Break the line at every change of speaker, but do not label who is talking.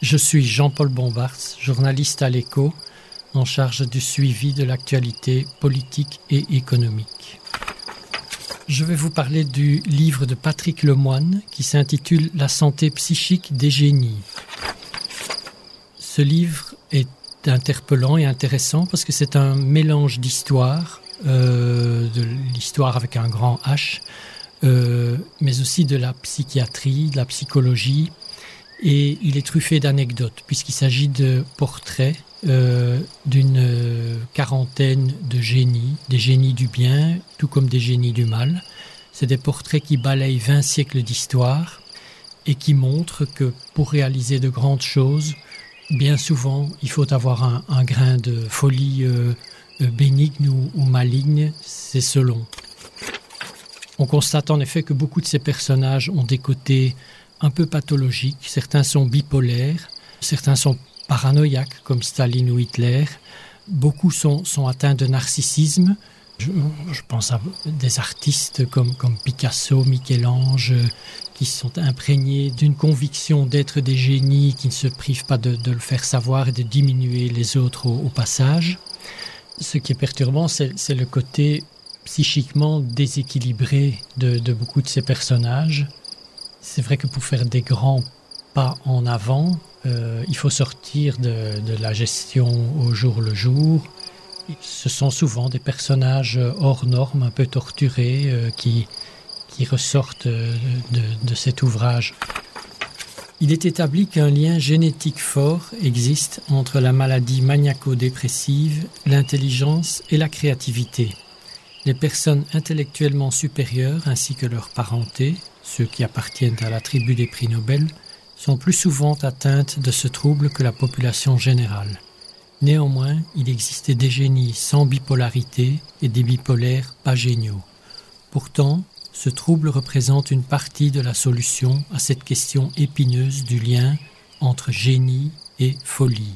Je suis Jean-Paul Bombars, journaliste à l'écho, en charge du suivi de l'actualité politique et économique. Je vais vous parler du livre de Patrick Lemoine qui s'intitule La santé psychique des génies. Ce livre est interpellant et intéressant parce que c'est un mélange d'histoires, euh, de l'histoire avec un grand H, euh, mais aussi de la psychiatrie, de la psychologie, et il est truffé d'anecdotes puisqu'il s'agit de portraits euh, d'une quarantaine de génies, des génies du bien, tout comme des génies du mal. C'est des portraits qui balayent 20 siècles d'histoire et qui montrent que pour réaliser de grandes choses, bien souvent, il faut avoir un, grain de folie euh, bénigne ou maligne, c'est selon. On constate en effet que beaucoup de ces personnages ont des côtés un peu pathologiques, certains sont bipolaires, certains sont paranoïaques comme Staline ou Hitler, beaucoup sont, atteints de narcissisme. Je, pense à des artistes comme, Picasso, Michel-Ange, qui sont imprégnés d'une conviction d'être des génies qui ne se privent pas de, le faire savoir et de diminuer les autres au, passage. Ce qui est perturbant, c'est le côté psychiquement déséquilibré de beaucoup de ces personnages. C'est vrai que pour faire des grands pas en avant, euh, il faut sortir de, la gestion au jour le jour. Ce sont souvent des personnages hors normes, un peu torturés, euh, qui, qui ressortent de, de, de cet ouvrage. Il est établi qu'un lien génétique fort existe entre la maladie maniaco-dépressive, l'intelligence et la créativité. Les personnes intellectuellement supérieures ainsi que leur parenté, ceux qui appartiennent à la tribu des prix Nobel, sont plus souvent atteintes de ce trouble que la population générale. Néanmoins, il existait des génies sans bipolarité et des bipolaires pas géniaux. Pourtant, ce trouble représente une partie de la solution à cette question épineuse du lien entre génie et folie.